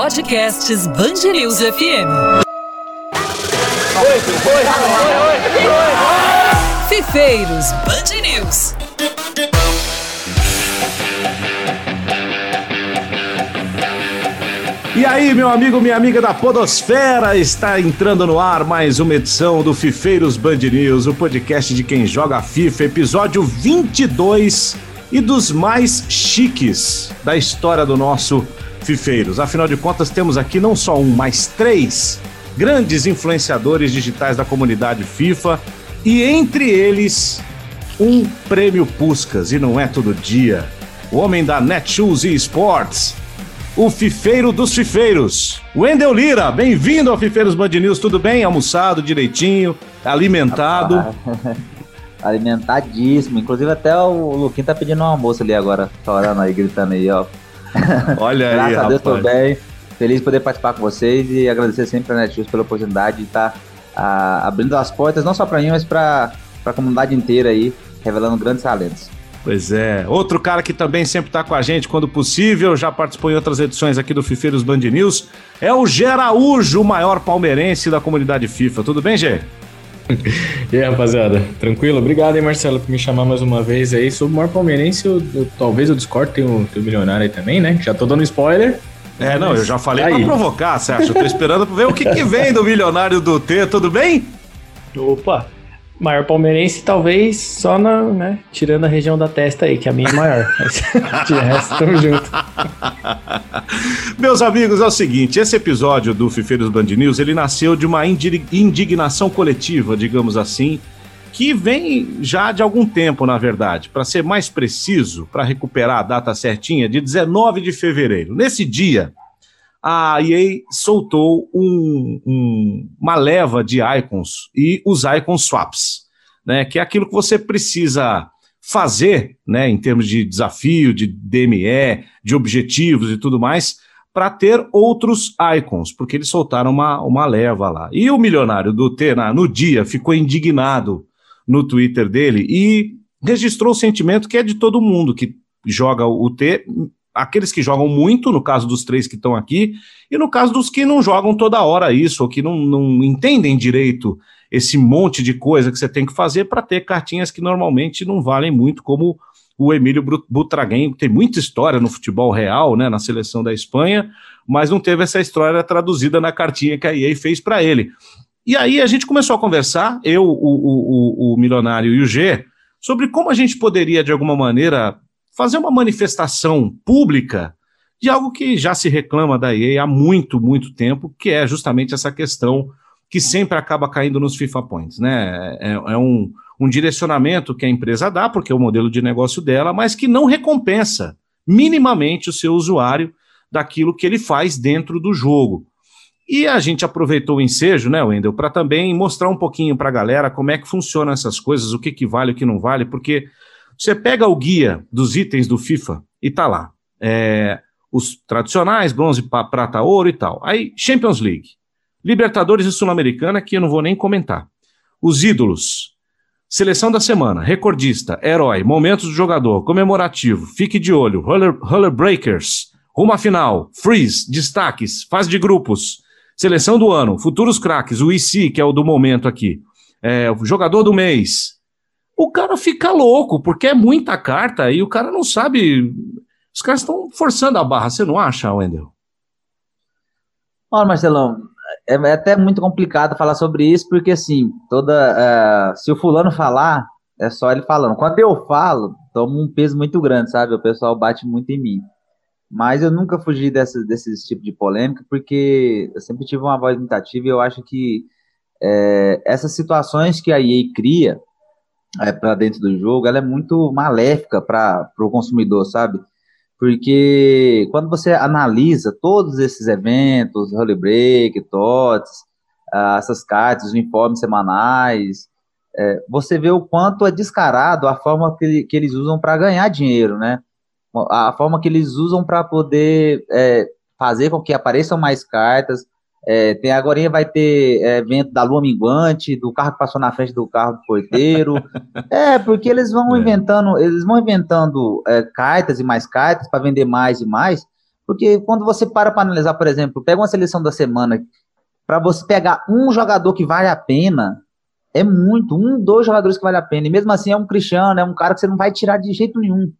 Podcasts News FM. Oi, oi, oi, Fifeiros Band News. E aí, meu amigo, minha amiga da Podosfera, está entrando no ar mais uma edição do Fifeiros Band News, o podcast de quem joga FIFA, episódio 22 e dos mais chiques da história do nosso Fifeiros. Afinal de contas, temos aqui não só um, mas três grandes influenciadores digitais da comunidade FIFA e entre eles um prêmio Puscas, e não é todo dia. O homem da Netshoes e Sports, o fifeiro dos fifeiros. Wendel Lira, bem-vindo ao Fifeiros Band News, tudo bem? Almoçado direitinho, alimentado? Alimentadíssimo, inclusive até o Luquinho tá pedindo um almoço ali agora, chorando aí, gritando aí, ó. Olha aí, Graças a Deus, rapaz. tô bem. Feliz de poder participar com vocês e agradecer sempre a Netshoes pela oportunidade de estar ah, abrindo as portas, não só para mim, mas para a comunidade inteira aí, revelando grandes talentos. Pois é. Outro cara que também sempre tá com a gente quando possível, já participou em outras edições aqui do Fifeiros Band News, é o Geraújo, o maior palmeirense da comunidade FIFA. Tudo bem, Gê? E aí, rapaziada, tranquilo? Obrigado aí, Marcelo, por me chamar mais uma vez aí. Sou o maior palmeirense, eu, eu- talvez o Discord tenha o, tem o milionário aí também, né? Já tô dando spoiler. É, não, eu já falei Aí. pra provocar, Sérgio. Eu tô esperando pra ver o que, que vem do milionário do T, tudo bem? Opa! Maior palmeirense, talvez só na, né? Tirando a região da testa aí, que a minha é maior. De resto, tamo junto. Meus amigos, é o seguinte, esse episódio do Fifeiros Band News, ele nasceu de uma indi- indignação coletiva, digamos assim, que vem já de algum tempo, na verdade. Para ser mais preciso, para recuperar a data certinha, de 19 de fevereiro. Nesse dia, a EA soltou um- um- uma leva de icons e os icon swaps, né? Que é aquilo que você precisa fazer, né? Em termos de desafio, de DME, de objetivos e tudo mais, para ter outros icons, porque eles soltaram uma, uma leva lá. E o milionário do T, na- no dia, ficou indignado no Twitter dele e registrou o sentimento que é de todo mundo que joga o T, aqueles que jogam muito, no caso dos três que estão aqui, e no caso dos que não jogam toda hora isso, ou que não, não entendem direito esse monte de coisa que você tem que fazer para ter cartinhas que normalmente não valem muito, como o Emílio Butraguem, tem muita história no futebol real, né, na seleção da Espanha, mas não teve essa história traduzida na cartinha que a EA fez para ele. E aí a gente começou a conversar, eu, o, o, o, o Milionário e o G, sobre como a gente poderia, de alguma maneira, fazer uma manifestação pública de algo que já se reclama da EA há muito, muito tempo, que é justamente essa questão que sempre acaba caindo nos FIFA Points, né? É, é um, um direcionamento que a empresa dá, porque é o modelo de negócio dela, mas que não recompensa minimamente o seu usuário daquilo que ele faz dentro do jogo. E a gente aproveitou o ensejo, né, Wendel, para também mostrar um pouquinho para a galera como é que funcionam essas coisas, o que, que vale, o que não vale, porque você pega o guia dos itens do FIFA e tá lá. É, os tradicionais, bronze, prata, ouro e tal. Aí, Champions League, Libertadores e Sul-Americana, que eu não vou nem comentar. Os ídolos, seleção da semana, recordista, herói, momentos do jogador, comemorativo, fique de olho, roller breakers, rumo à final, freeze, destaques, fase de grupos, seleção do ano, futuros craques, o IC, que é o do momento aqui, é, jogador do mês. O cara fica louco, porque é muita carta e o cara não sabe. Os caras estão forçando a barra, você não acha, Wendel? Olha, Marcelão, é, é até muito complicado falar sobre isso, porque assim, toda. eh, se o fulano falar, é só ele falando. Quando eu falo, toma um peso muito grande, sabe? O pessoal bate muito em mim. Mas eu nunca fugi desse, desses tipos de polêmica, porque eu sempre tive uma voz muito ativa e eu acho que eh, essas situações que a EA cria para dentro do jogo, ela é muito maléfica para o consumidor, sabe? Porque quando você analisa todos esses eventos, Holy Break, TOTS, ah, essas cartas, os informes semanais, é, você vê o quanto é descarado a forma que, que eles usam para ganhar dinheiro, né? A forma que eles usam para poder é, fazer com que apareçam mais cartas. É, tem agora vai ter é, evento da lua minguante, do carro que passou na frente do carro do porteiro. é, porque eles vão É. inventando, eles vão inventando é, cartas e mais cartas para vender mais e mais, Porque quando você para para analisar, por exemplo, pega uma seleção da semana, para você pegar um jogador que vale a pena, é muito, um, dois jogadores que vale a pena. E mesmo assim é um Cristiano, é um cara que você não vai tirar de jeito nenhum.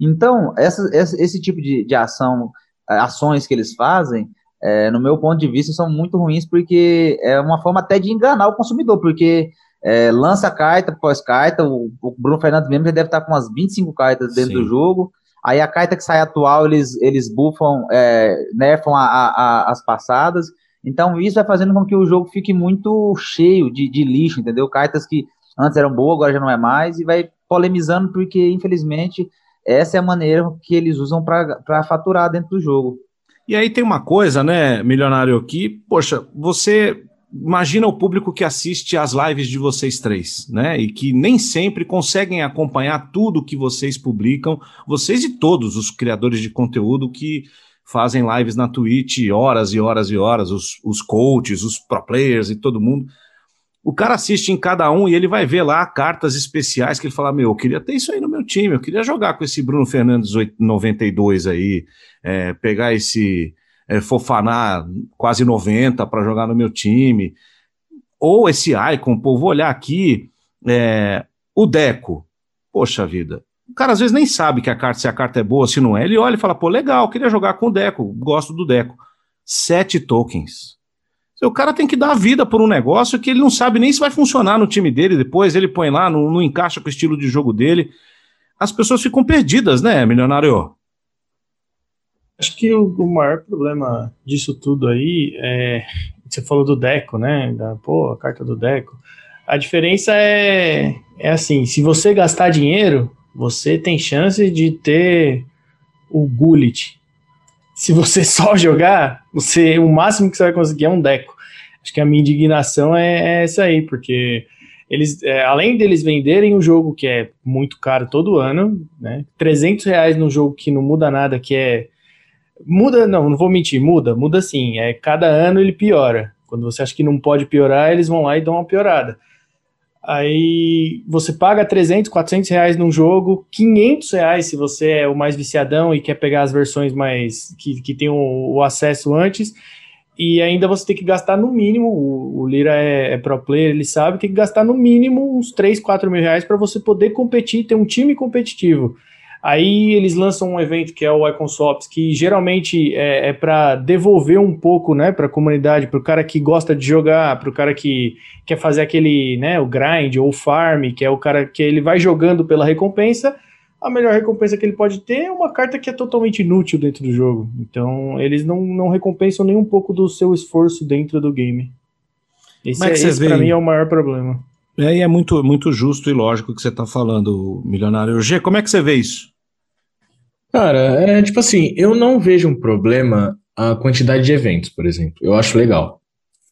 Então, essa, essa, esse tipo de, de ação, ações que eles fazem, é, no meu ponto de vista, são muito ruins, porque é uma forma até de enganar o consumidor, porque é, lança carta após carta, o, o, Bruno Fernandes mesmo já deve estar com umas 25 cartas dentro Sim. do jogo, aí a carta que sai atual, eles, eles buffam, é, nerfam a, a, a, as passadas, então isso vai fazendo com que o jogo fique muito cheio de, de lixo, entendeu? Cartas que antes eram boas, agora já não é mais, e vai polemizando, porque infelizmente essa é a maneira que eles usam para faturar dentro do jogo. E aí tem uma coisa, né, milionário, que, poxa, você imagina o público que assiste às lives de vocês três, né? E que nem sempre conseguem acompanhar tudo que vocês publicam, vocês e todos os criadores de conteúdo que fazem lives na Twitch horas e horas e horas, os, os coaches, os pro players e todo mundo. O cara assiste em cada um e ele vai ver lá cartas especiais que ele fala: Meu, eu queria ter isso aí no meu time, eu queria jogar com esse Bruno Fernandes 92 aí, é, pegar esse é, quase 90 para jogar no meu time. Ou esse Icon, pô, vou olhar aqui, é, o Deco. Poxa vida, o cara às vezes nem sabe que a carta, se a carta é boa, se não é. Ele olha e fala, pô, legal, queria jogar com o Deco, gosto do Deco. Sete tokens. O cara tem que dar a vida por um negócio que ele não sabe nem se vai funcionar no time dele. Depois ele põe lá, não, não encaixa com o estilo de jogo dele. As pessoas ficam perdidas, né, milionário? Acho que o, o maior problema disso tudo aí é. Você falou do Deco, né? Da, pô, a carta do Deco. A diferença é, é assim: se você gastar dinheiro, você tem chance de ter o Gullit. Se você só jogar, você o máximo que você vai conseguir é um deco. Acho que a minha indignação é, é essa aí, porque eles, é, além deles venderem um jogo que é muito caro todo ano, né? 300 reais num jogo que não muda nada, que é muda, não, não vou mentir, muda, muda sim. É cada ano ele piora. Quando você acha que não pode piorar, eles vão lá e dão uma piorada. Aí você paga 300, 400 reais num jogo, 500 reais se você é o mais viciadão e quer pegar as versões mais que, que tem o, o acesso antes, e ainda você tem que gastar no mínimo. O, o Lira é, é, pro player, ele sabe, tem que gastar no mínimo uns 3, 4 mil reais para você poder competir, ter um time competitivo. Aí eles lançam um evento que é o Icon Swaps, que geralmente é, é para devolver um pouco, né, para a comunidade, para o cara que gosta de jogar, para o cara que quer fazer aquele, né, o grind ou o farm, que é o cara que ele vai jogando pela recompensa. A melhor recompensa que ele pode ter é uma carta que é totalmente inútil dentro do jogo. Então eles não, não recompensam nem um pouco do seu esforço dentro do game. Esse, é, esse para mim é o maior problema. É, e é muito, muito justo e lógico o que você está falando, milionário. G, como é que você vê isso? Cara, é tipo assim, eu não vejo um problema a quantidade de eventos, por exemplo. Eu acho legal.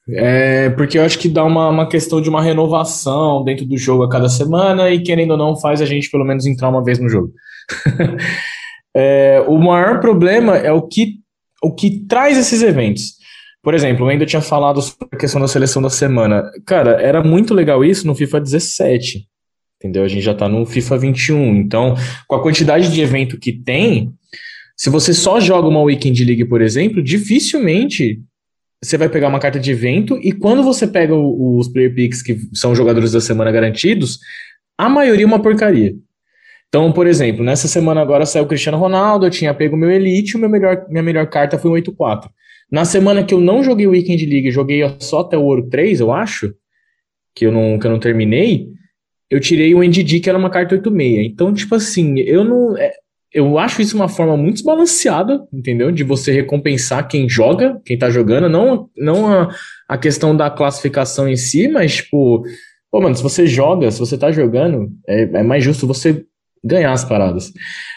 É, porque eu acho que dá uma, uma questão de uma renovação dentro do jogo a cada semana e, querendo ou não, faz a gente pelo menos entrar uma vez no jogo. é, o maior problema é o que, o que traz esses eventos. Por exemplo, eu ainda tinha falado sobre a questão da seleção da semana. Cara, era muito legal isso no FIFA 17 entendeu? A gente já está no FIFA 21. Então, com a quantidade de evento que tem, se você só joga uma Weekend League, por exemplo, dificilmente você vai pegar uma carta de evento e quando você pega os player picks que são jogadores da semana garantidos, a maioria é uma porcaria. Então, por exemplo, nessa semana agora saiu o Cristiano Ronaldo, eu tinha pego meu Elite, meu melhor, minha melhor carta foi um 8-4. Na semana que eu não joguei o Weekend League, joguei só até o Ouro 3, eu acho, que eu não, que eu não terminei, eu tirei o NDD, que era uma carta 86. Então, tipo assim, eu não. É, eu acho isso uma forma muito desbalanceada, entendeu? De você recompensar quem joga, quem tá jogando, não, não a, a questão da classificação em si, mas, tipo, pô, mano, se você joga, se você tá jogando, é, é mais justo você ganhar as paradas.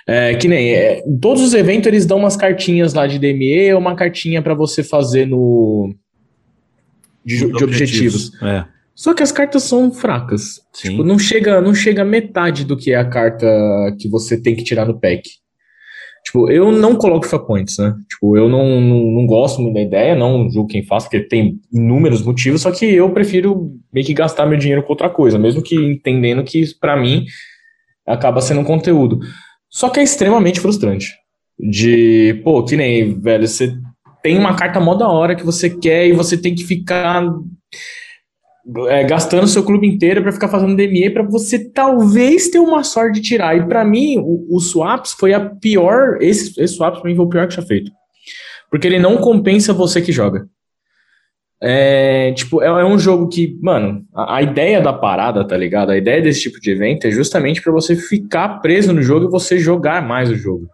É, que nem, é, todos os eventos eles dão umas cartinhas lá de DME ou uma cartinha para você fazer no. de, de objetivos. objetivos. É. Só que as cartas são fracas. Tipo, não chega, não chega a metade do que é a carta que você tem que tirar no pack. Tipo, eu não coloco FIFA Points, né? Tipo, eu não, não, não gosto muito da ideia, não julgo quem faz, porque tem inúmeros motivos, só que eu prefiro meio que gastar meu dinheiro com outra coisa, mesmo que entendendo que, para mim, acaba sendo um conteúdo. Só que é extremamente frustrante. De, pô, que nem, velho, você tem uma carta mó da hora que você quer e você tem que ficar é, gastando seu clube inteiro para ficar fazendo DME para você talvez ter uma sorte de tirar. E para mim, o, o, swaps foi a pior. Esse, esse swaps para mim foi o pior que já feito. Porque ele não compensa você que joga. É, tipo, é, é um jogo que, mano, a, a, ideia da parada, tá ligado? A ideia desse tipo de evento é justamente para você ficar preso no jogo e você jogar mais o jogo.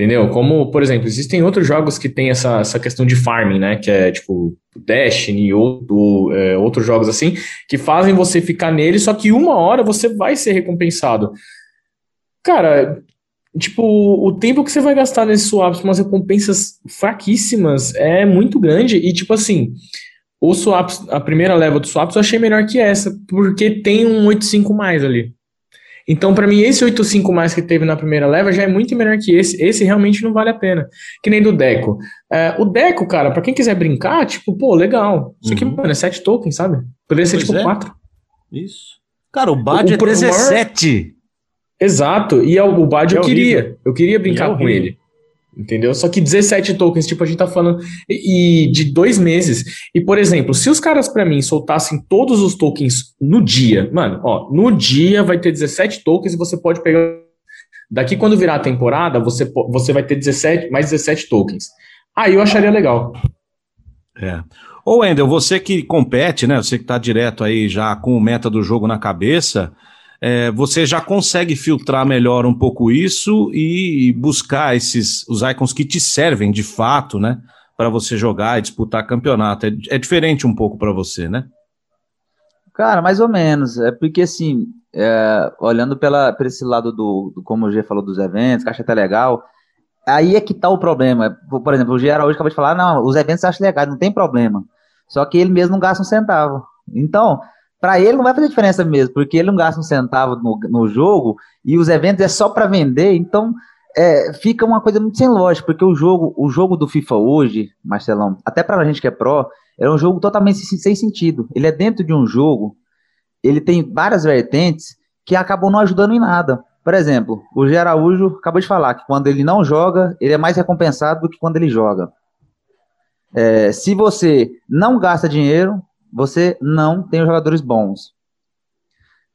Entendeu? Como, por exemplo, existem outros jogos que tem essa, essa questão de farming, né? Que é tipo Destiny ou, é, outros jogos assim, que fazem você ficar nele, só que uma hora você vai ser recompensado. Cara, tipo, o tempo que você vai gastar nesse swaps com umas recompensas fraquíssimas é muito grande. E, tipo assim, o swaps, a primeira leva do swaps eu achei melhor que essa, porque tem um 8.5 mais ali. Então, para mim, esse 8.5 mais que teve na primeira leva já é muito melhor que esse. Esse realmente não vale a pena. Que nem do Deco. É, o Deco, cara, para quem quiser brincar, tipo, pô, legal. Isso aqui, uhum. mano, é 7 tokens, sabe? Poderia ser pois tipo é. 4. Isso. Cara, o Bad é 17. Maior... Exato. E o, o Bad é eu queria. Eu queria brincar é com ele. Entendeu? Só que 17 tokens, tipo, a gente tá falando e, de dois meses. E, por exemplo, se os caras para mim soltassem todos os tokens no dia, mano, ó, no dia vai ter 17 tokens e você pode pegar. Daqui quando virar a temporada, você, você vai ter 17, mais 17 tokens. Aí eu acharia legal. É. Ô, Wendel, você que compete, né? Você que tá direto aí já com o meta do jogo na cabeça é, você já consegue filtrar melhor um pouco isso e buscar esses os icons que te servem de fato, né? Para você jogar e disputar campeonato. É, é diferente um pouco para você, né? Cara, mais ou menos. É porque assim, é, olhando pela, por esse lado do, do, como o G falou dos eventos, que acha até legal, aí é que tá o problema. Por exemplo, o G hoje acabou de falar, não, os eventos acho legal, não tem problema. Só que ele mesmo não gasta um centavo. Então, para ele não vai fazer diferença mesmo, porque ele não gasta um centavo no, no jogo e os eventos é só para vender, então é, fica uma coisa muito sem lógica, porque o jogo, o jogo do FIFA hoje, Marcelão, até para a gente que é pró, é um jogo totalmente sem sentido. Ele é dentro de um jogo, ele tem várias vertentes que acabam não ajudando em nada. Por exemplo, o G. Araújo acabou de falar que quando ele não joga, ele é mais recompensado do que quando ele joga. É, se você não gasta dinheiro, você não tem jogadores bons.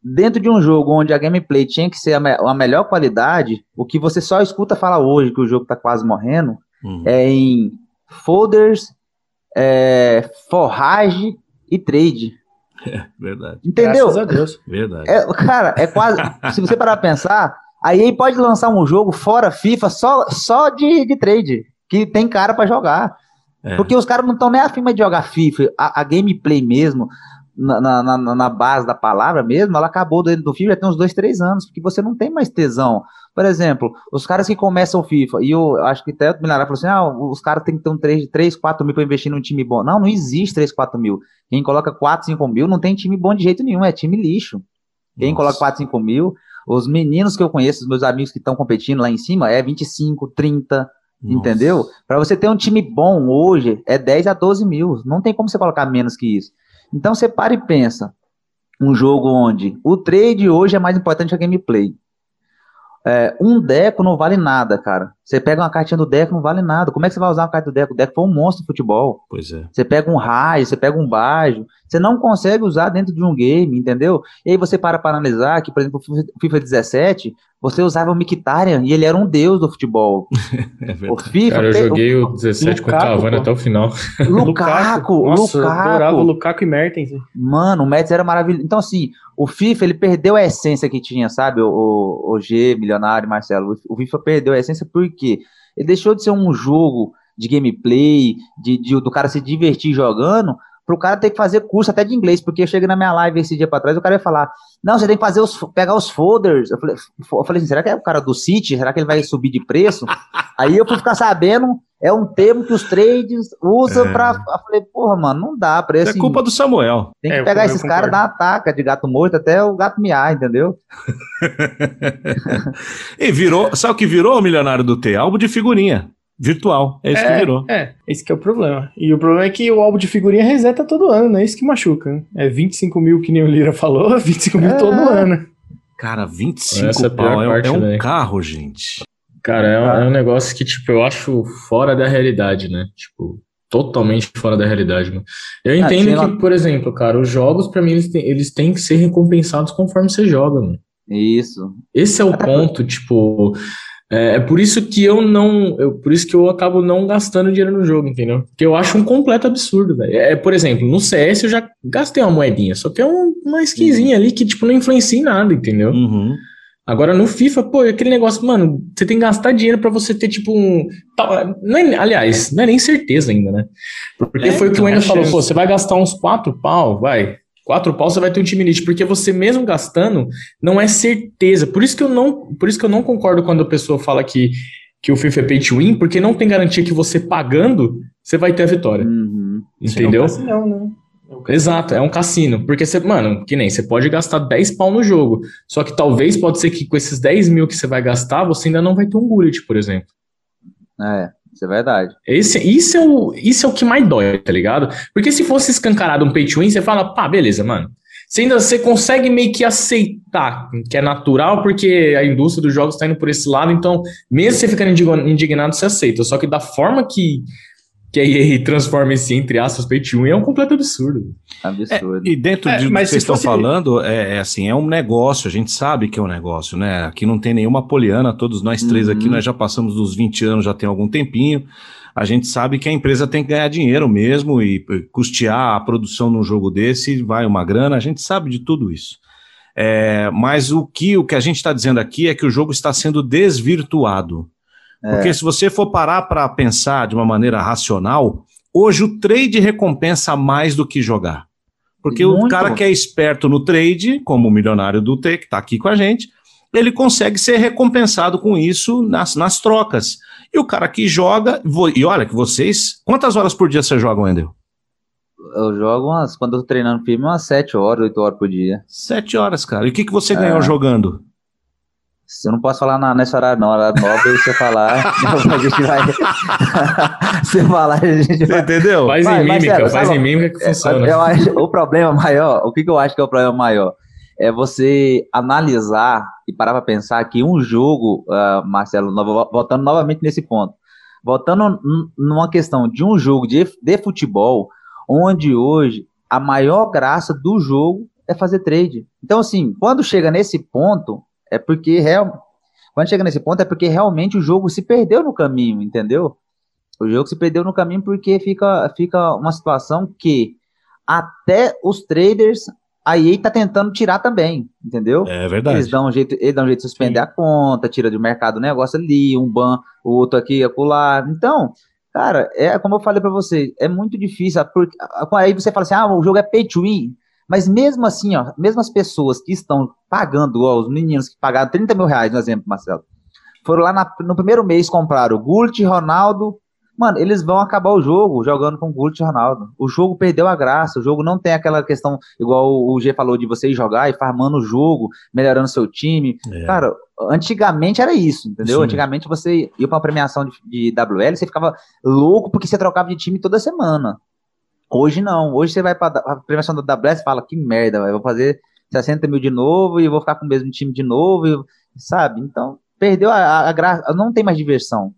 Dentro de um jogo onde a gameplay tinha que ser a, me a melhor qualidade, o que você só escuta falar hoje, que o jogo está quase morrendo, uhum. é em folders, é, forrage e trade. É, verdade. Entendeu? Graças a Deus. Verdade. É, cara, é quase. se você parar pra pensar, aí pode lançar um jogo fora FIFA só, só de, de trade, que tem cara para jogar. É. Porque os caras não estão nem afim de jogar FIFA. A, a gameplay mesmo, na, na, na, base da palavra mesmo, ela acabou dentro do FIFA já tem uns dois, três anos, porque você não tem mais tesão. Por exemplo, os caras que começam o FIFA, e eu acho que até o Milará falou assim: ah, os caras têm que ter um 3, 3 4 mil para investir num time bom. Não, não existe 3, 4 mil. Quem coloca 4, 5 mil não tem time bom de jeito nenhum, é time lixo. Quem Nossa. coloca 4, 5 mil, os meninos que eu conheço, os meus amigos que estão competindo lá em cima, é 25, 30, nossa. Entendeu? Para você ter um time bom hoje, é 10 a 12 mil. Não tem como você colocar menos que isso. Então você para e pensa. Um jogo onde o trade hoje é mais importante que a gameplay. É, um deco não vale nada, cara. Você pega uma cartinha do deco, não vale nada. Como é que você vai usar uma carta do deco? O deco foi um monstro de futebol. Pois é. Você pega um raio, você pega um bajo. Você não consegue usar dentro de um game, entendeu? E aí você para para analisar que, por exemplo, o FIFA 17, você usava o Mkhitaryan e ele era um deus do futebol. é o FIFA, Cara, eu joguei o 17 com o Cavani até o final. Lukaku, Nossa, Lukaku. Eu adorava o Lukaku e Mertens. Mano, o Mertens era maravilhoso. Então, assim, o FIFA, ele perdeu a essência que tinha, sabe? O, o, o G, Milionário, Marcelo. O FIFA perdeu a essência porque ele deixou de ser um jogo de gameplay, de, de, do cara se divertir jogando, pro cara ter que fazer curso até de inglês, porque eu cheguei na minha live esse dia para trás, o cara ia falar, não, você tem que fazer os, pegar os folders. Eu falei, eu falei assim, será que é o cara do City? Será que ele vai subir de preço? Aí eu fui ficar sabendo, é um termo que os trades usam é. pra. Eu falei, porra, mano, não dá pra esse. É culpa do Samuel. Tem que é, pegar esses caras da ataca de gato morto até o gato miar, entendeu? e virou, sabe o que virou o milionário do T? Álbum de figurinha virtual. É isso é, que virou. É, esse que é o problema. E o problema é que o álbum de figurinha reseta todo ano, né? Isso que machuca. Né? É 25 mil, que nem o Lira falou, 25 mil é. todo ano. Cara, 25 Essa é pau é, é, um carro, gente. Cara, é um, é um negócio que, tipo, eu acho fora da realidade, né? Tipo, totalmente fora da realidade, mano. Eu Ah, entendo tinha que, por exemplo, cara, os jogos, pra mim, eles têm, eles têm que ser recompensados conforme você joga, mano. Isso. Esse é o ponto, tipo. É, é por isso que eu não. eu- por isso que eu acabo não gastando dinheiro no jogo, entendeu? Porque eu acho um completo absurdo, velho. É, por exemplo, no CS eu já gastei uma moedinha, só que é um- uma skinzinha ali que, tipo, não influencia em nada, entendeu? Uhum. Agora no FIFA, pô, é aquele negócio, mano, você tem que gastar dinheiro pra você ter, tipo, um. tal- não é- aliás, não é nem certeza ainda, né? Porque É, foi o que o então, Wendel é falou, pô, você vai gastar uns quatro pau, vai. Quatro pau você vai ter um time elite, porque você mesmo gastando não é certeza. Por isso que eu não, por isso que eu não concordo quando a pessoa fala que, que o FIFA é pay to win, porque não tem garantia que você pagando você vai ter a vitória. Uhum. Entendeu? Não, não, né? É. Exato, é um cassino. Porque você, mano, que nem você pode gastar 10 pau no jogo. Só que talvez pode ser que com esses 10 mil que você vai gastar, você ainda não vai ter um bullet, por exemplo. É, isso é verdade. Esse, isso, é o, isso é o que mais dói, tá ligado? Porque se fosse escancarado um pay to win, você fala, pá, beleza, mano. Você ainda você consegue meio que aceitar que é natural, porque a indústria dos jogos tá indo por esse lado, então, mesmo você ficando indig- indignado, você aceita. Só que da forma que, que a EA transforma esse, entre aspas, pay to win, é um completo absurdo. Absurdo. E dentro É, de do que mas vocês estão fosse- falando, é, é assim, é um negócio, a gente sabe que é um negócio, né? Aqui não tem nenhuma poliana, todos nós três Uhum. aqui, nós já passamos dos 20 anos, já tem algum tempinho. A gente sabe que a empresa tem que ganhar dinheiro mesmo e e custear a produção num jogo desse vai uma grana, a gente sabe de tudo isso. É, mas o que, o que a gente está dizendo aqui é que o jogo está sendo desvirtuado. Porque se você for parar para pensar de uma maneira racional, hoje o trade recompensa mais do que jogar. Porque o Muito. cara que é esperto no trade, como o milionário do T, que está aqui com a gente, ele consegue ser recompensado com isso nas, nas trocas. E o cara que joga, e olha que vocês, quantas horas por dia você joga, Wendel? Eu jogo umas, quando eu tô treinando firme, umas 7 horas, 8 horas por dia. Sete horas, cara. E o que, que você É. ganhou jogando? Eu não posso falar na, nesse horário, não. Horário nobre, eu falar, a gente vai. eu falar, a gente vai. entendeu? Faz em mímica, Marcelo, faz fala- em mímica que É, funciona. eu acho, o problema maior, o que, que eu acho que é o problema maior? É você analisar e parar para pensar que um jogo, ah, Marcelo, voltando novamente nesse ponto, voltando numa questão de um jogo de, de futebol, onde hoje a maior graça do jogo é fazer trade. Então, assim, quando chega nesse ponto, é porque real, quando chega nesse ponto é porque realmente o jogo se perdeu no caminho, entendeu? O jogo se perdeu no caminho porque fica, fica uma situação que até os traders a EA tá tentando tirar também, entendeu? É Eles verdade. dão um jeito, eles dão um jeito de suspender a conta, tira do mercado o negócio ali, um ban, o outro aqui, acolá. Então, cara, é como eu falei pra você, é muito difícil, porque aí você fala assim: "Ah, o jogo é pay to win". Mas mesmo assim, ó, mesmo as pessoas que estão pagando, ó, os meninos que pagaram 30 mil reais, no exemplo, Marcelo, foram lá na- no primeiro mês compraram o Gullit, Ronaldo. Mano, eles vão acabar o jogo jogando com Gullit e Ronaldo. O jogo perdeu a graça, o jogo não tem aquela questão, igual o G falou, de você ir jogar e farmando o jogo, melhorando seu time. É. Cara, antigamente era isso, entendeu? Sim. Antigamente você ia pra uma premiação de, de WL, você ficava louco porque você trocava de time toda semana. Hoje não. Hoje você vai pra a premiação da WS e fala, que merda, véio, vou fazer 60 mil de novo e vou ficar com o mesmo time de novo, e- sabe? Então, perdeu a, a, a graça, não tem mais diversão.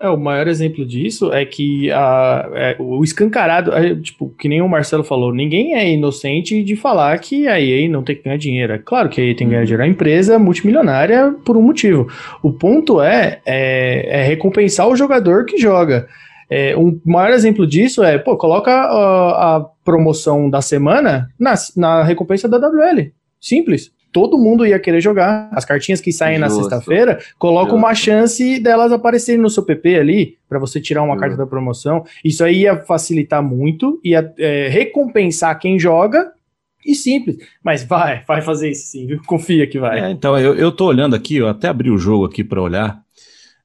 É, o maior exemplo disso é que a, é, o escancarado, é, tipo, que nem o Marcelo falou, ninguém é inocente de falar que a EA não tem que ganhar dinheiro. É claro que a EA tem que ganhar dinheiro, uma empresa multimilionária por um motivo. O ponto é, é, é recompensar o jogador que joga. É, um maior exemplo disso é, pô, coloca a, a promoção da semana na, na recompensa da WL. Simples. Todo mundo ia querer jogar. As cartinhas que saem na Justo. sexta-feira, coloca Justo. uma chance delas aparecerem no seu PP ali, para você tirar uma Justo. carta da promoção. Isso aí ia facilitar muito, ia é, recompensar quem joga. E simples. Mas vai, vai fazer isso sim, viu? Confia que vai. É, então, eu, eu tô olhando aqui, eu até abri o jogo aqui para olhar.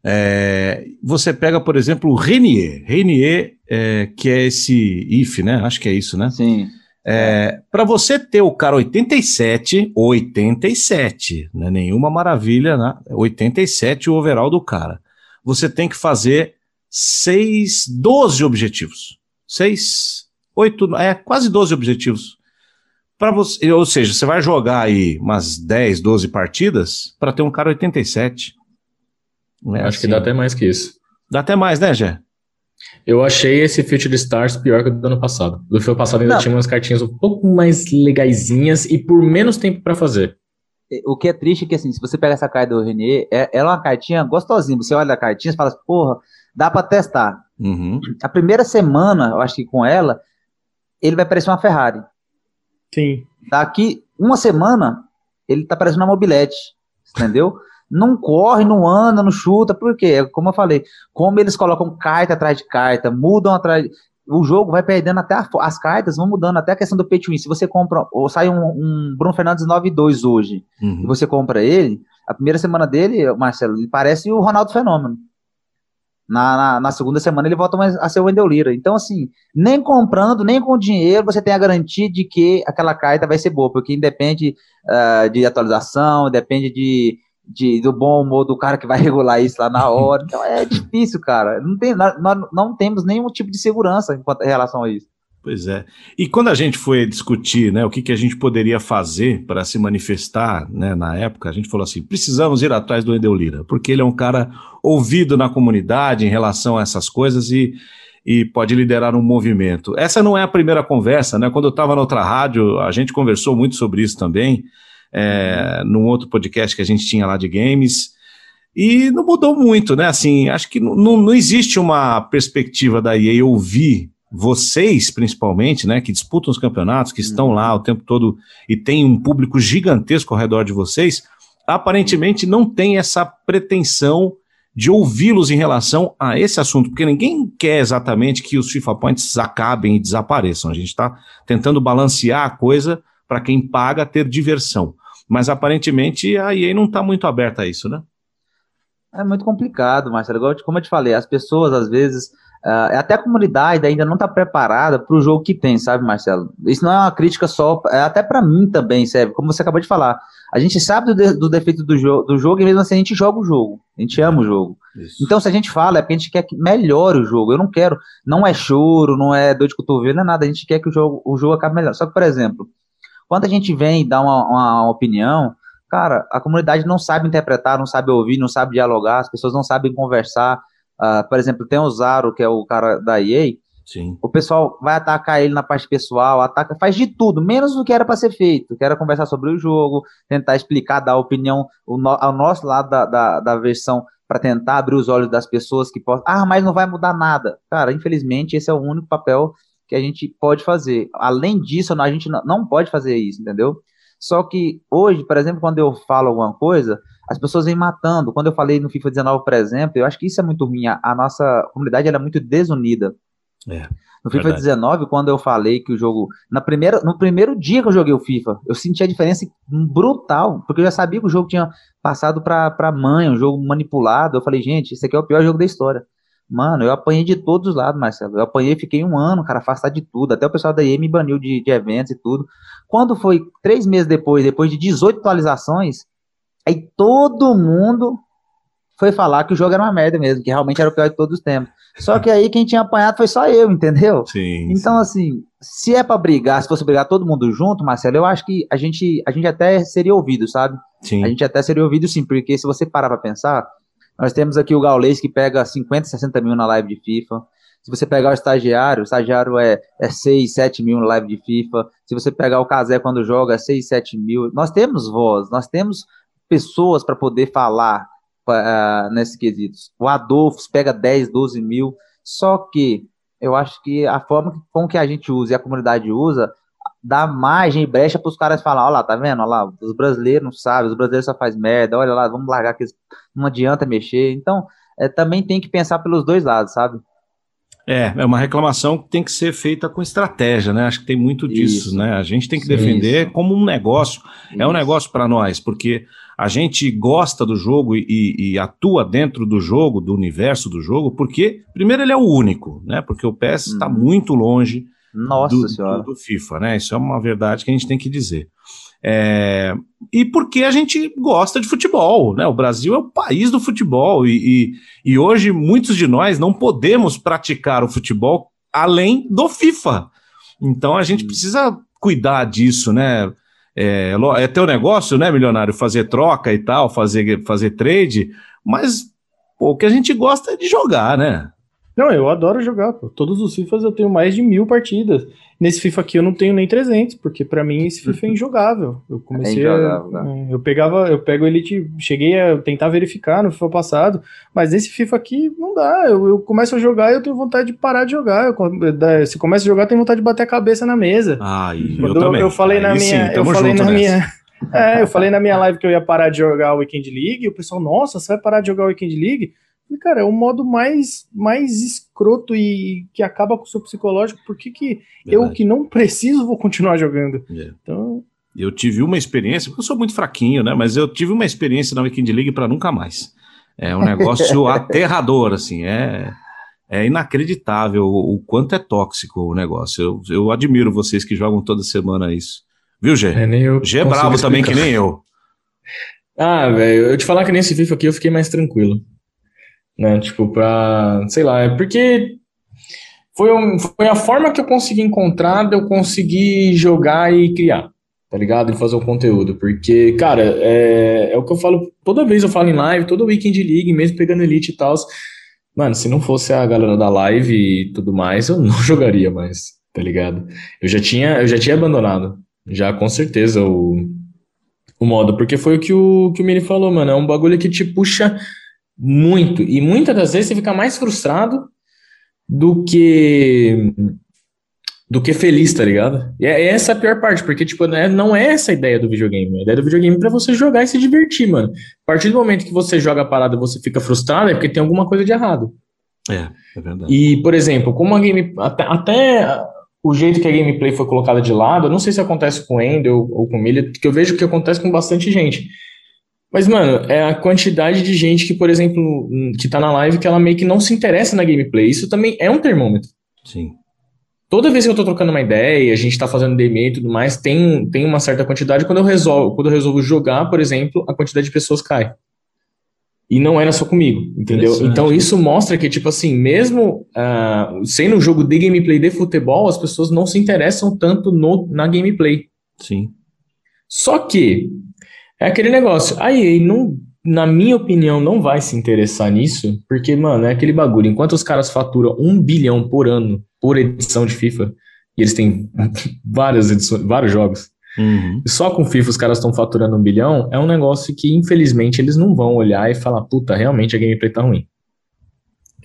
É, você pega, por exemplo, o Renier. Renier, é, que é esse IF, né? Acho que é isso, né? Sim. É, para você ter o cara 87, 87, não é nenhuma maravilha, né? 87 o overall do cara. Você tem que fazer 6, 12 objetivos. 6, 8, é quase 12 objetivos. Para você, ou seja, você vai jogar aí umas 10, 12 partidas para ter um cara 87. É Acho assim. que dá até mais que isso. Dá até mais, né, Gé? Eu achei esse Future Stars pior que o do ano passado. Do ano passado ainda Não. tinha umas cartinhas um pouco mais legaisinhas e por menos tempo para fazer. O que é triste é que, assim, se você pega essa carta do Renier, é, ela é uma cartinha gostosinha. Você olha a cartinha e fala, assim, porra, dá para testar. Uhum. A primeira semana, eu acho que com ela, ele vai parecer uma Ferrari. Sim. Daqui uma semana, ele tá parecendo uma mobilete, entendeu? Não corre, não anda, não chuta, porque, como eu falei, como eles colocam carta atrás de carta, mudam atrás. O jogo vai perdendo até a, as cartas, vão mudando até a questão do pay to win. Se você compra, ou sai um, um Bruno Fernandes 9-2 hoje, uhum. e você compra ele, a primeira semana dele, Marcelo, ele parece o Ronaldo Fenômeno. Na, na, na, segunda semana ele volta a ser o Wendel Lira. Então, assim, nem comprando, nem com dinheiro, você tem a garantia de que aquela carta vai ser boa, porque independe uh, de atualização, depende de, de, do bom humor do cara que vai regular isso lá na hora. Então é difícil, cara. Não tem, nós, não temos nenhum tipo de segurança em relação a isso. Pois é. E quando a gente foi discutir né, o que, que a gente poderia fazer para se manifestar né, na época, a gente falou assim: precisamos ir atrás do Edeu Lira, porque ele é um cara ouvido na comunidade em relação a essas coisas e, e pode liderar um movimento. Essa não é a primeira conversa, né? Quando eu estava na outra rádio, a gente conversou muito sobre isso também, é, num outro podcast que a gente tinha lá de games. E não mudou muito, né? Assim, acho que não, não existe uma perspectiva da EA ouvir vocês, principalmente, né, que disputam os campeonatos, que estão lá o tempo todo e tem um público gigantesco ao redor de vocês, aparentemente não tem essa pretensão de ouvi-los em relação a esse assunto, porque ninguém quer exatamente que os FIFA Points acabem e desapareçam. A gente está tentando balancear a coisa para quem paga ter diversão. Mas aparentemente a EA não está muito aberta a isso, né? É muito complicado, Marcelo. Como eu te falei, as pessoas às vezes Uh, até a comunidade ainda não está preparada para o jogo que tem, sabe, Marcelo? Isso não é uma crítica só, é até para mim também, serve, como você acabou de falar. A gente sabe do, de, do defeito do, jo do jogo e mesmo assim a gente joga o jogo. A gente ama o jogo. Isso. Então, se a gente fala, é porque a gente quer que melhore o jogo. Eu não quero, não é choro, não é dor de cotovelo, não é nada. A gente quer que o jogo, o jogo acabe melhor. Só que, por exemplo, quando a gente vem dar uma, uma, uma opinião, cara, a comunidade não sabe interpretar, não sabe ouvir, não sabe dialogar, as pessoas não sabem conversar Uh, por exemplo, tem o Zaro, que é o cara da EA. Sim. O pessoal vai atacar ele na parte pessoal, ataca, faz de tudo, menos o que era para ser feito. Que era conversar sobre o jogo, tentar explicar, dar opinião o no, ao nosso lado da, da, da versão para tentar abrir os olhos das pessoas que possam. Ah, mas não vai mudar nada. Cara, infelizmente, esse é o único papel que a gente pode fazer. Além disso, a gente não pode fazer isso, entendeu? Só que hoje, por exemplo, quando eu falo alguma coisa, as pessoas vêm matando. Quando eu falei no FIFA 19, por exemplo, eu acho que isso é muito ruim. A, nossa comunidade é muito desunida. É, no FIFA verdade. 19, quando eu falei que o jogo. Na primeira, no primeiro dia que eu joguei o FIFA, eu senti a diferença brutal, porque eu já sabia que o jogo tinha passado para mãe, um jogo manipulado. Eu falei, gente, esse aqui é o pior jogo da história. Mano, eu apanhei de todos os lados, Marcelo. Eu apanhei, fiquei um ano, cara, afastado de tudo. Até o pessoal da EA me baniu de, de eventos e tudo. Quando foi três meses depois, depois de 18 atualizações, aí todo mundo foi falar que o jogo era uma merda mesmo, que realmente era o pior de todos os tempos. Só que aí quem tinha apanhado foi só eu, entendeu? Sim. Então, sim. assim, se é para brigar, se fosse brigar todo mundo junto, Marcelo, eu acho que a gente, a gente até seria ouvido, sabe? Sim. A gente até seria ouvido sim, porque se você parar pra pensar, nós temos aqui o Gaulês que pega 50, 60 mil na live de FIFA. Se você pegar o estagiário, o estagiário é, é 6, 7 mil na live de FIFA. Se você pegar o Casé quando joga, é 6, 7 mil. Nós temos voz, nós temos pessoas para poder falar uh, nesse quesito. O Adolfo pega 10, 12 mil. Só que eu acho que a forma com que a gente usa e a comunidade usa dá margem e brecha para os caras falar, olha lá, tá vendo? Olha lá, os brasileiros não sabem, os brasileiros só faz merda, olha lá, vamos largar que não adianta mexer. Então, é, também tem que pensar pelos dois lados, sabe? É, é uma reclamação que tem que ser feita com estratégia, né? Acho que tem muito disso, Isso. né? A gente tem que defender Isso. como um negócio. Isso. É um negócio para nós, porque a gente gosta do jogo e, e, atua dentro do jogo, do universo do jogo, porque, primeiro, ele é o único, né? Porque o PES está hum. muito longe nossa do, senhora. Do, do, FIFA, né? Isso é uma verdade que a gente tem que dizer. É, e porque a gente gosta de futebol, né? O Brasil é o país do futebol e, e, e hoje muitos de nós não podemos praticar o futebol além do FIFA. Então a gente precisa cuidar disso, né? É, é teu negócio, né, milionário, fazer troca e tal, fazer, fazer trade, mas Pô, o que a gente gosta é de jogar, né? Não, eu adoro jogar, pô. Todos os FIFAs eu tenho mais de mil partidas. Nesse FIFA aqui eu não tenho nem 300, porque para mim esse FIFA é injogável. Eu comecei É a, injogável, é, eu pegava, eu pego Elite, cheguei a tentar verificar no FIFA passado, mas nesse FIFA aqui não dá. Eu, eu começo a jogar e eu tenho vontade de parar de jogar. Eu, se começa a jogar, eu tenho vontade de bater a cabeça na mesa. Ah, eu também. eu falei na Aí minha, sim, eu tamo falei na nessa. minha, é, eu falei na minha live que eu ia parar de jogar o Weekend League, e o pessoal, nossa, você vai parar de jogar o Weekend League? E, cara, é o modo mais, mais escroto e que acaba com o seu psicológico. Por que, que eu que não preciso vou continuar jogando? É. Então, Eu tive uma experiência, porque eu sou muito fraquinho, né? Mas eu tive uma experiência na Weekend League para nunca mais. É um negócio aterrador, assim. É, é inacreditável o, o quanto é tóxico o negócio. Eu, eu admiro vocês que jogam toda semana isso. Viu, Gê? É, nem eu Gê é bravo também, que explicar. nem eu. Ah, velho, eu te falar que nesse FIFA aqui eu fiquei mais tranquilo. Né? Tipo, pra. Sei lá, é porque. Foi, um- foi a forma que eu consegui encontrar de eu conseguir jogar e criar, tá ligado? E fazer o conteúdo. Porque, cara, é, é o que eu falo. Toda vez eu falo em live, toda Weekend League, mesmo pegando Elite e tal. Mano, se não fosse a galera da live e tudo mais, eu não jogaria mais, tá ligado? Eu já tinha, eu já tinha abandonado. Já com certeza o, o modo, porque foi o que o, que o Mini falou, mano. É um bagulho que te puxa muito. E muitas das vezes você fica mais frustrado do que do que feliz, tá ligado? E é essa a pior parte, porque, tipo, né, não é essa a ideia do videogame. A ideia do videogame é pra você jogar e se divertir, mano. A partir do momento que você joga a parada e você fica frustrado, é porque tem alguma coisa de errado. É, é verdade. E, por exemplo, como a game. Até, até o jeito que a gameplay foi colocada de lado, eu não sei se acontece com o Ender ou, ou com o Milha, que eu vejo que acontece com bastante gente. Mas, mano, é a quantidade de gente que, por exemplo, hum, que tá na live, que ela meio que não se interessa na gameplay. Isso também é um termômetro. Sim. Toda vez que eu tô trocando uma ideia, a gente tá fazendo DM e tudo mais, tem, tem uma certa quantidade. Quando eu resolvo, quando eu resolvo jogar, por exemplo, a quantidade de pessoas cai. E não era só comigo, entendeu? Então isso mostra que, tipo assim, mesmo ah, sendo um jogo de gameplay de futebol, as pessoas não se interessam tanto no, na gameplay. Sim. Só que é aquele negócio. A EA, não, na minha opinião, não vai se interessar nisso, porque, mano, é aquele bagulho. Enquanto os caras faturam um bilhão por ano por edição de FIFA, e eles têm várias edições, vários jogos, Uhum. e só com FIFA os caras estão faturando um bilhão, é um negócio que, infelizmente, eles não vão olhar e falar, puta, realmente a gameplay tá ruim.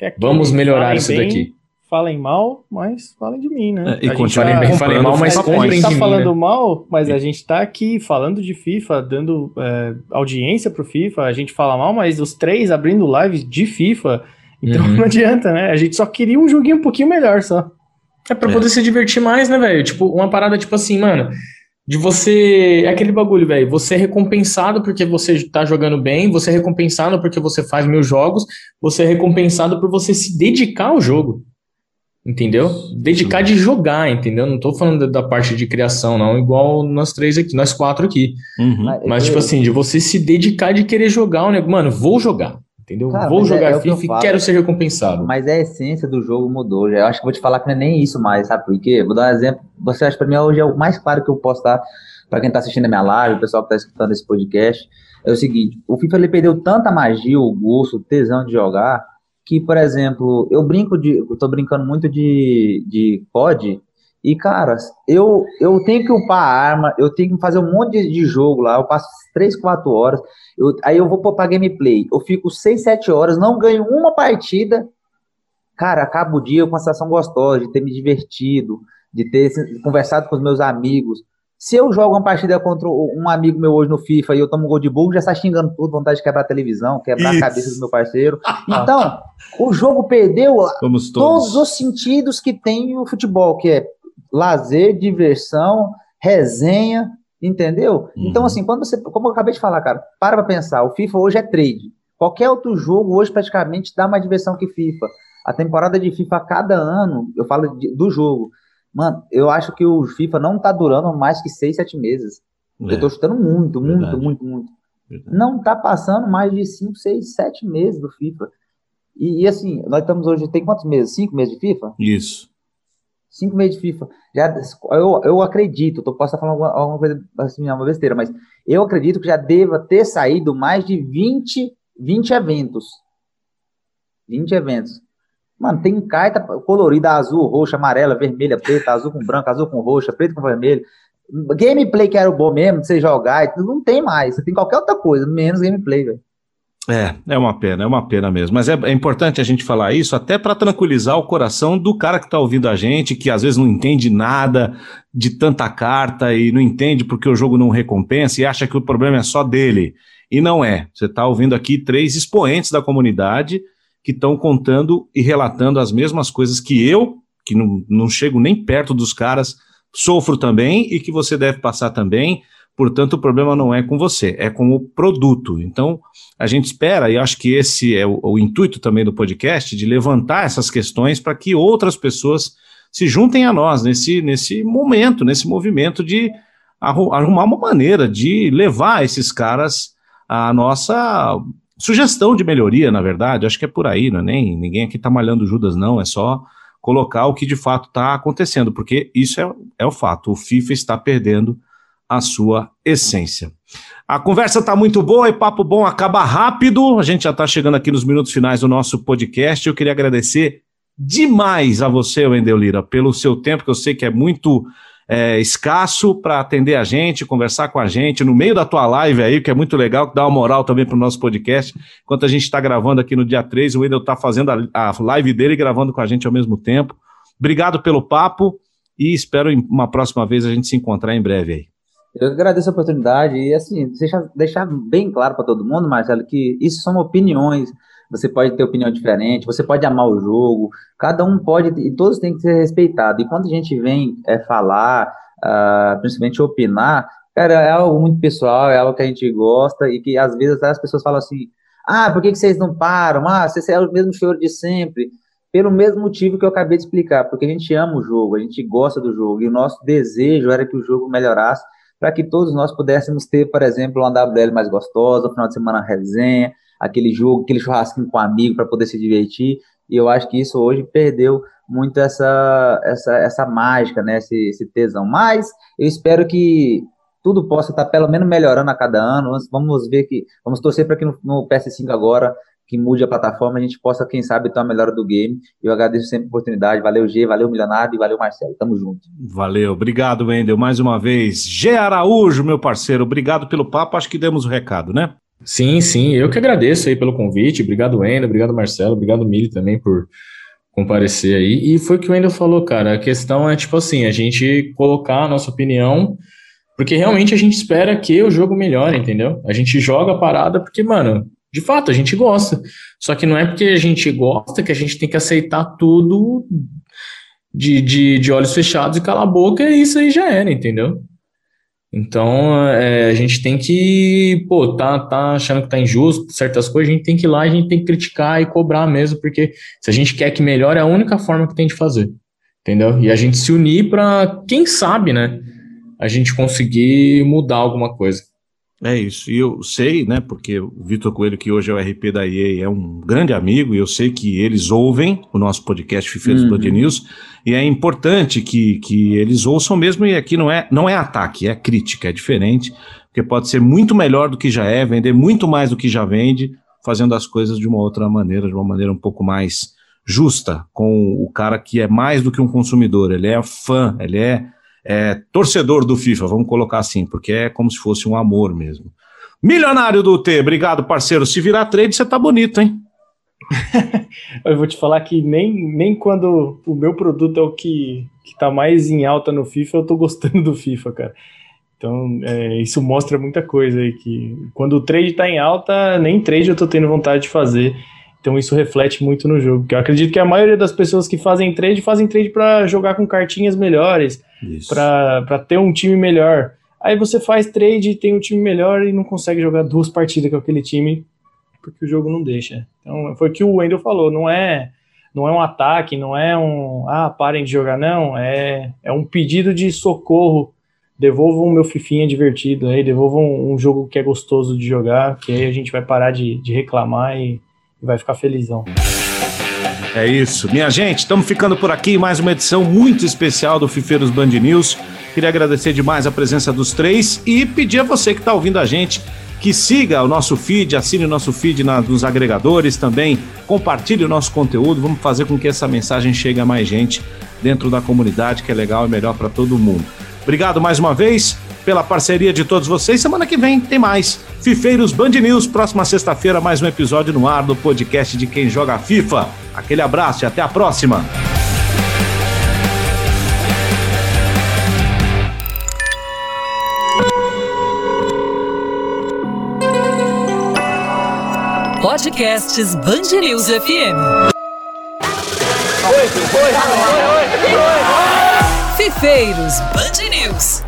é Vamos melhorar isso bem, daqui. Falem mal, mas falem de mim, né? É, e A gente continuem tá- Falem bem, falem mal, mas a comprem gente tá mim, falando né? mal, mas a gente tá aqui falando de FIFA, dando é, audiência pro FIFA, a gente fala mal, mas os três abrindo live de FIFA, então Uhum. não adianta, né? A gente só queria um joguinho um pouquinho melhor só. É pra É. poder se divertir mais, né, velho? Tipo, uma parada tipo assim, mano, de você. É aquele bagulho, velho. Você é recompensado porque você tá jogando bem, você é recompensado porque você faz mil jogos, você é recompensado por você se dedicar ao jogo. Entendeu? Dedicar de jogar, entendeu? Não tô falando da- da parte de criação, não, igual nós três aqui, nós quatro aqui. Uhum. Mas, tipo assim, de você se dedicar de querer jogar o negócio. Mano, vou jogar. Entendeu? Cara, vou é- jogar é que eu FIFA e falo. quero ser recompensado. Mas a essência do jogo mudou. Já. Eu acho que vou te falar que não é nem isso mais, sabe por quê? Vou dar um exemplo. Você acha que pra mim hoje é o mais claro que eu posso dar pra quem tá assistindo a minha live, o pessoal que tá escutando esse podcast. É o seguinte: o FIFA ele perdeu tanta magia, o gosto, o tesão de jogar, que, por exemplo, eu brinco de. Eu tô brincando muito de, de COD. E, cara, eu, eu tenho que upar a arma, eu tenho que fazer um monte de, jogo lá, eu passo 3, 4 horas, eu- aí eu vou pôr pra gameplay, eu fico 6, 7 horas, não ganho uma partida, cara, acaba o dia com uma sensação gostosa de ter me divertido, de ter conversado com os meus amigos. Se eu jogo uma partida contra um amigo meu hoje no FIFA e eu tomo um gol de burro, já está xingando tudo, vontade de quebrar a televisão, quebrar Isso. a cabeça do meu parceiro. Então, o jogo perdeu todos todos. os sentidos que tem o futebol, que é lazer, diversão, resenha, entendeu? Uhum. Então, assim, quando você, como eu acabei de falar, cara, para pra pensar, o FIFA hoje é trade. Qualquer outro jogo hoje praticamente dá mais diversão que FIFA. A temporada de FIFA a cada ano, eu falo de- do jogo. Mano, eu acho que o FIFA não tá durando mais que seis, sete meses. É, Eu tô chutando muito, muito, Verdade. muito, muito. verdade. Não tá passando mais de cinco, seis, sete meses do FIFA. E, e, assim, nós estamos hoje, tem quantos meses? Cinco meses de FIFA? Isso. Cinco meses de FIFA. Já, eu, eu acredito, tô, posso estar falando alguma, alguma coisa assim, uma besteira, mas eu acredito que já deva ter saído mais de 20, 20 eventos. 20 eventos. Mano, tem carta colorida, azul, roxa, amarela, vermelha, preta, azul com branco, azul com roxa, preto com vermelho. Gameplay que era o bom mesmo, de você jogar, não tem mais. Você tem qualquer outra coisa, menos gameplay, velho. É, é uma pena, é uma pena mesmo. Mas é, é importante a gente falar isso até para tranquilizar o coração do cara que está ouvindo a gente, que às vezes não entende nada de tanta carta e não entende porque o jogo não recompensa e acha que o problema é só dele. E não é. Você está ouvindo aqui três expoentes da comunidade que estão contando e relatando as mesmas coisas que eu, que não, não chego nem perto dos caras, sofro também e que você deve passar também. Portanto, o problema não é com você, é com o produto. Então, a gente espera, e acho que esse é o, o intuito também do podcast, de levantar essas questões para que outras pessoas se juntem a nós nesse, nesse momento, nesse movimento de arrumar uma maneira de levar esses caras a nossa sugestão de melhoria, na verdade. Acho que é por aí, não é nem ninguém aqui está malhando Judas, não. É só colocar o que de fato está acontecendo, porque isso é, é o fato. O FIFA está perdendo a sua essência. A conversa está muito boa e papo bom acaba rápido. A gente já está chegando aqui nos minutos finais do nosso podcast. Eu queria agradecer demais a você, Wendel Lira, pelo seu tempo, que eu sei que é muito é, escasso para atender a gente, conversar com a gente no meio da tua live aí, que é muito legal, que dá uma moral também para o nosso podcast. Enquanto a gente está gravando aqui no dia 3, o Wendel está fazendo a, a live dele e gravando com a gente ao mesmo tempo. Obrigado pelo papo e espero uma próxima vez a gente se encontrar em breve aí. Eu agradeço a oportunidade e, assim, deixar, deixar bem claro para todo mundo, Marcelo, que isso são opiniões. Você pode ter opinião diferente, você pode amar o jogo, cada um pode, e todos têm que ser respeitados. E quando a gente vem é, falar, uh, principalmente opinar, cara, é algo muito pessoal, é algo que a gente gosta e que às vezes as pessoas falam assim: ah, por que, que vocês não param? Ah, vocês é o mesmo choro de sempre. Pelo mesmo motivo que eu acabei de explicar, porque a gente ama o jogo, a gente gosta do jogo, e o nosso desejo era que o jogo melhorasse para que todos nós pudéssemos ter, por exemplo, uma WL mais gostosa, final de semana resenha, aquele jogo, aquele churrasquinho com amigo para poder se divertir. E eu acho que isso hoje perdeu muito essa, essa, essa mágica, né? Esse, esse tesão. Mas eu espero que tudo possa estar pelo menos melhorando a cada ano. Vamos ver que. Vamos torcer para que no, no PS5 agora que mude a plataforma, a gente possa, quem sabe, ter uma melhora do game. Eu agradeço sempre a oportunidade. Valeu, G, valeu, Milionário e valeu, Marcelo. Tamo junto. Valeu, obrigado, Wendel, mais uma vez. G Araújo, meu parceiro, obrigado pelo papo. Acho que demos o recado, né? Sim, sim, eu que agradeço aí pelo convite. Obrigado, Wendel, obrigado, Marcelo, obrigado, Mili, também por comparecer aí. E foi o que o Wendel falou, cara. A questão é, tipo assim, a gente colocar a nossa opinião porque realmente a gente espera que o jogo melhore, entendeu? A gente joga a parada porque, mano, de fato, a gente gosta. Só que não é porque a gente gosta que a gente tem que aceitar tudo de, de, de olhos fechados e calar a boca e isso aí já era, entendeu? Então, é, a gente tem que, pô, tá, tá achando que tá injusto certas coisas, a gente tem que ir lá, a gente tem que criticar e cobrar mesmo, porque se a gente quer que melhore, é a única forma que tem de fazer, entendeu? E a gente se unir para, quem sabe, né, a gente conseguir mudar alguma coisa. É isso, e eu sei, né, porque o Vitor Coelho, que hoje é o RP da EA, é um grande amigo, e eu sei que eles ouvem o nosso podcast Fifeiros uhum. Blood News, e é importante que, que eles ouçam mesmo, e aqui não é, não é ataque, é crítica, é diferente, porque pode ser muito melhor do que já é, vender muito mais do que já vende, fazendo as coisas de uma outra maneira, de uma maneira um pouco mais justa, com o cara que é mais do que um consumidor, ele é fã, ele é é, torcedor do FIFA, vamos colocar assim, porque é como se fosse um amor mesmo. Milionário do T, obrigado, parceiro. Se virar trade, você tá bonito, hein? eu vou te falar que nem, nem quando o meu produto é o que, que tá mais em alta no FIFA, eu tô gostando do FIFA, cara. Então, é, isso mostra muita coisa aí, que quando o trade tá em alta, nem trade eu tô tendo vontade de fazer. Então isso reflete muito no jogo. Eu acredito que a maioria das pessoas que fazem trade fazem trade para jogar com cartinhas melhores, para ter um time melhor. Aí você faz trade, tem um time melhor e não consegue jogar duas partidas com aquele time porque o jogo não deixa. Então foi o que o Wendel falou, não é não é um ataque, não é um ah, parem de jogar não, é é um pedido de socorro. Devolvam o meu fifinha divertido aí, devolvam um, um jogo que é gostoso de jogar, que aí a gente vai parar de, de reclamar e e vai ficar felizão. É isso. Minha gente, estamos ficando por aqui. Mais uma edição muito especial do Fifeiros Band News. Queria agradecer demais a presença dos três e pedir a você que está ouvindo a gente que siga o nosso feed, assine o nosso feed na, nos agregadores também, compartilhe o nosso conteúdo, vamos fazer com que essa mensagem chegue a mais gente dentro da comunidade, que é legal e melhor para todo mundo. Obrigado mais uma vez pela parceria de todos vocês. Semana que vem tem mais. Fifeiros Band News, próxima sexta-feira, mais um episódio no ar do podcast de quem joga FIFA. Aquele abraço e até a próxima. Podcasts Band News FM. Oi, oi, oi, oi, oi. Fifeiros Band News.